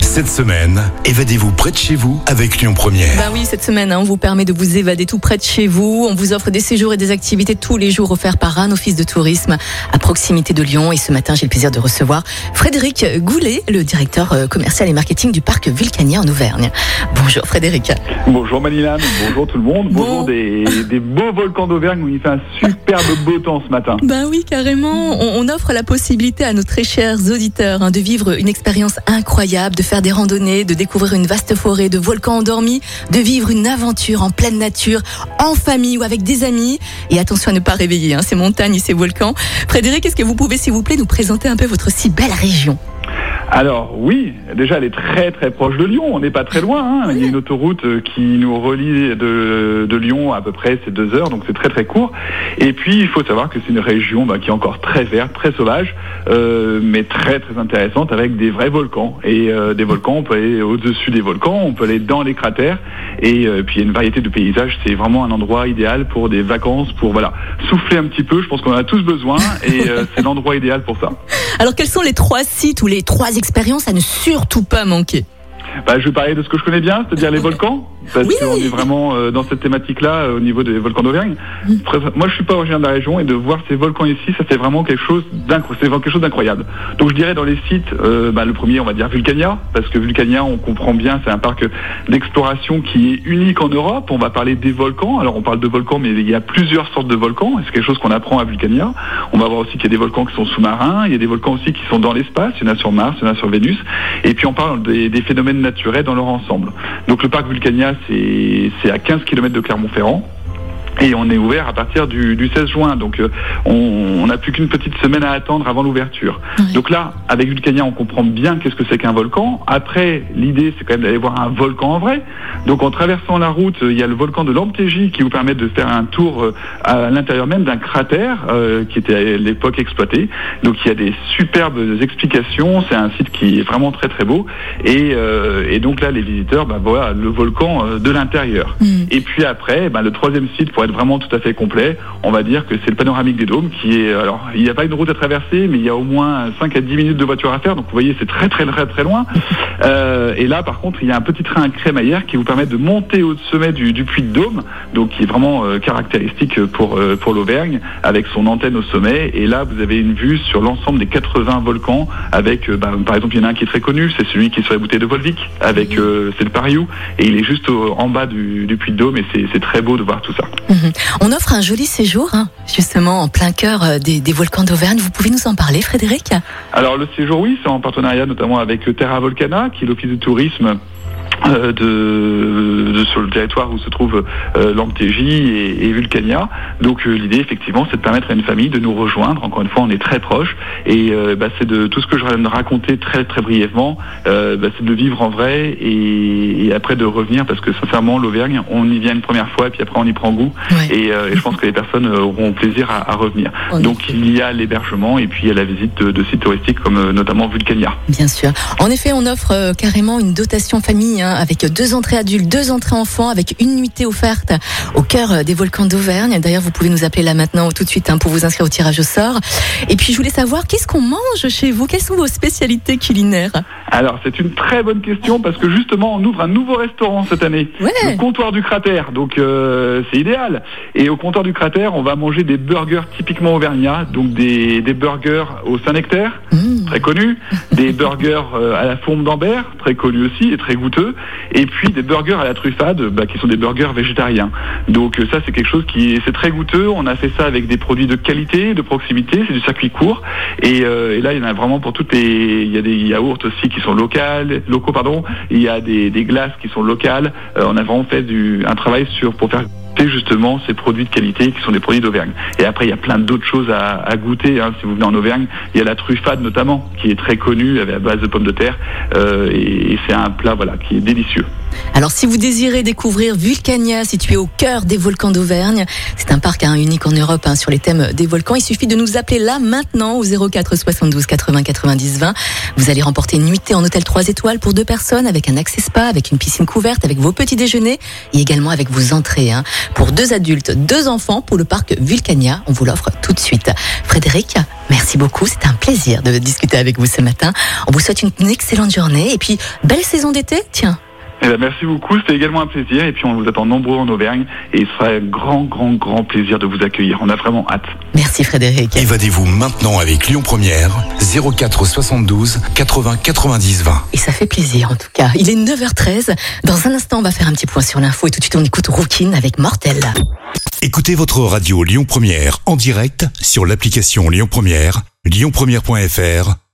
Cette semaine, évadez-vous près de chez vous avec Lyon Première. Ben oui, cette semaine, hein, on vous permet de vous évader tout près de chez vous. On vous offre des séjours et des activités tous les jours offerts par un office de tourisme à proximité de Lyon. Et ce matin, j'ai le plaisir de recevoir Frédéric Goulet, le directeur euh, commercial et marketing du parc Vulcania en Auvergne. Bonjour Frédéric. Bonjour Manilane, bonjour tout le monde, Bon. bonjour des, des beaux volcans d'Auvergne où il fait un superbe beau temps ce matin. Ben oui, carrément. On, on offre la possibilité à nos très chers auditeurs hein, de vivre une expérience incroyable, de faire des randonnées, de découvrir une vaste forêt de volcans endormis, de vivre une aventure en pleine nature, en famille ou avec des amis. Et attention à ne pas réveiller hein, ces montagnes et ces volcans. Frédéric, est-ce que vous pouvez, s'il vous plaît, nous présenter un peu votre si belle région? Alors oui, déjà elle est très très proche de Lyon, on n'est pas très loin, hein. il y a une autoroute euh, qui nous relie de, Lyon à peu près c'est deux heures, donc c'est très très court. Et puis il faut savoir que c'est une région bah, qui est encore très verte, très sauvage, euh, mais très très intéressante avec des vrais volcans. Et euh, des volcans, on peut aller au-dessus des volcans, on peut aller dans les cratères, et puis il y a une variété de paysages, c'est vraiment un endroit idéal pour des vacances, pour voilà souffler un petit peu, je pense qu'on en a tous besoin, et c'est l'endroit idéal pour ça. Alors, quels sont les trois sites ou les trois expériences à ne surtout pas manquer? Bah, je vais parler de ce que je connais bien, c'est-à-dire les volcans, parce Oui. qu'on est vraiment euh, dans cette thématique-là euh, au niveau des volcans d'Auvergne. Après, Moi, je suis pas originaire de la région et de voir ces volcans ici, ça fait vraiment quelque chose d'incroyable. Donc, je dirais dans les sites, euh, bah, le premier, on va dire Vulcania, parce que Vulcania, on comprend bien, c'est un parc d'exploration qui est unique en Europe. On va parler des volcans. Alors, on parle de volcans, mais il y a plusieurs sortes de volcans. C'est quelque chose qu'on apprend à Vulcania. On va voir aussi qu'il y a des volcans qui sont sous-marins. Il y a des volcans aussi qui sont dans l'espace. Il y en a sur Mars, il y en a sur Vénus. Et puis on parle des, des phénomènes naturels dans leur ensemble. Donc le parc Vulcania, c'est à 15 km de Clermont-Ferrand. Et on est ouvert à partir du, du 16 juin, donc euh, on n'a plus qu'une petite semaine à attendre avant l'ouverture. Donc là, avec Vulcania, on comprend bien qu'est-ce que c'est qu'un volcan. Après, l'idée, c'est quand même d'aller voir un volcan en vrai. Donc en traversant la route, il y a le volcan de l'Amptégie qui vous permet de faire un tour euh, à l'intérieur même d'un cratère euh, qui était à l'époque exploité. Donc il y a des superbes explications. C'est un site qui est vraiment très très beau. Et, euh, et donc là, les visiteurs, bah, voilà le volcan euh, de l'intérieur. Mm. Et puis après, bah, le troisième site, pour être vraiment tout à fait complet, on va dire que c'est le panoramique des dômes qui est. Alors, il n'y a pas une route à traverser, mais il y a au moins 5 à 10 minutes de voiture à faire. Donc vous voyez, c'est très très très très loin. Euh, et là, par contre, il y a un petit train à crémaillère qui vous permet de monter au sommet du, du puits de Dôme, donc qui est vraiment euh, caractéristique pour euh, pour l'Auvergne, avec son antenne au sommet. Et là, vous avez une vue sur l'ensemble des 80 volcans, avec, bah, par exemple, il y en a un qui est très connu, c'est celui qui est sur la bouteille de Volvic, avec euh, c'est le Pariou, et il est juste au- en bas du, du puits de Dôme, et c'est très beau de voir tout ça. Mhm. On offre un joli séjour, hein, justement, en plein cœur euh, des, des volcans d'Auvergne. Vous pouvez nous en parler, Frédéric? Alors le séjour, oui, c'est en partenariat notamment avec Terra Volcana, qui est l'office de tourisme. Euh, de, de- sur le territoire où se trouve euh, et, et Vulcania. Donc euh, l'idée effectivement c'est de permettre à une famille de nous rejoindre. Encore une fois on est très proches et euh, bah, c'est de tout ce que je viens de raconter très très brièvement, euh, bah, c'est de le vivre en vrai et, et après de revenir parce que sincèrement l'Auvergne on y vient une première fois et puis après on y prend goût Ouais. et, euh, et je pense que les personnes auront plaisir à, à revenir. En Donc il y a l'hébergement et puis il y a la visite de, de sites touristiques comme euh, notamment Vulcania. Bien sûr. En effet, on offre euh, carrément une dotation famille hein, avec deux entrées adultes, deux entrées enfants, avec une nuitée offerte au cœur euh, des volcans d'Auvergne. D'ailleurs, vous pouvez nous appeler là maintenant tout de suite hein, pour vous inscrire au tirage au sort. Et puis, je voulais savoir, qu'est-ce qu'on mange chez vous? Quelles sont vos spécialités culinaires? Alors c'est une très bonne question parce que justement on ouvre un nouveau restaurant cette année, Ouais. le comptoir du cratère. Donc euh, c'est idéal. Et au comptoir du cratère, on va manger des burgers typiquement auvergnats, donc des, des burgers au Saint-Nectaire, Mmh. Très connu, des burgers euh, à la fourme d'Ambert, très connu aussi et très goûteux, et puis des burgers à la truffade, bah, qui sont des burgers végétariens. Donc euh, ça c'est quelque chose qui c'est très goûteux. On a fait ça avec des produits de qualité, de proximité, c'est du circuit court, et, euh, et là il y en a vraiment pour toutes les, il y a des yaourts aussi qui sont locales, locaux pardon, il y a des, des glaces qui sont locales. Euh, on a vraiment fait du, un travail sur pour faire justement ces produits de qualité qui sont des produits d'Auvergne. Et après, il y a plein d'autres choses à, goûter. hein. Si vous venez en Auvergne, il y a la truffade notamment, qui est très connue, à base de pommes de terre. Euh, et et c'est un plat voilà, qui est délicieux. Alors si vous désirez découvrir Vulcania, situé au cœur des volcans d'Auvergne, c'est un parc hein, unique en Europe hein, sur les thèmes des volcans. Il suffit de nous appeler là maintenant au 04 72 80 90 20. Vous allez remporter une nuitée en hôtel 3 étoiles pour deux personnes avec un accès spa, avec une piscine couverte, avec vos petits déjeuners et également avec vos entrées. Hein. Pour deux adultes, deux enfants pour le parc Vulcania. On vous l'offre tout de suite. Frédéric, merci beaucoup. C'était un plaisir de discuter avec vous ce matin. On vous souhaite une excellente journée et puis belle saison d'été. Tiens. Eh ben, merci beaucoup, c'était également un plaisir et puis on vous attend nombreux en Auvergne et il sera un grand, grand, grand plaisir de vous accueillir. On a vraiment hâte. Merci Frédéric. Évadez-vous maintenant avec Lyon Première, 04 72 80 90 20. Et ça fait plaisir en tout cas. Il est 9h13. Dans un instant, on va faire un petit point sur l'info et tout de suite on écoute Rookin avec Mortel. Écoutez votre radio Lyon Première en direct sur l'application Lyon Première, lyonpremière.fr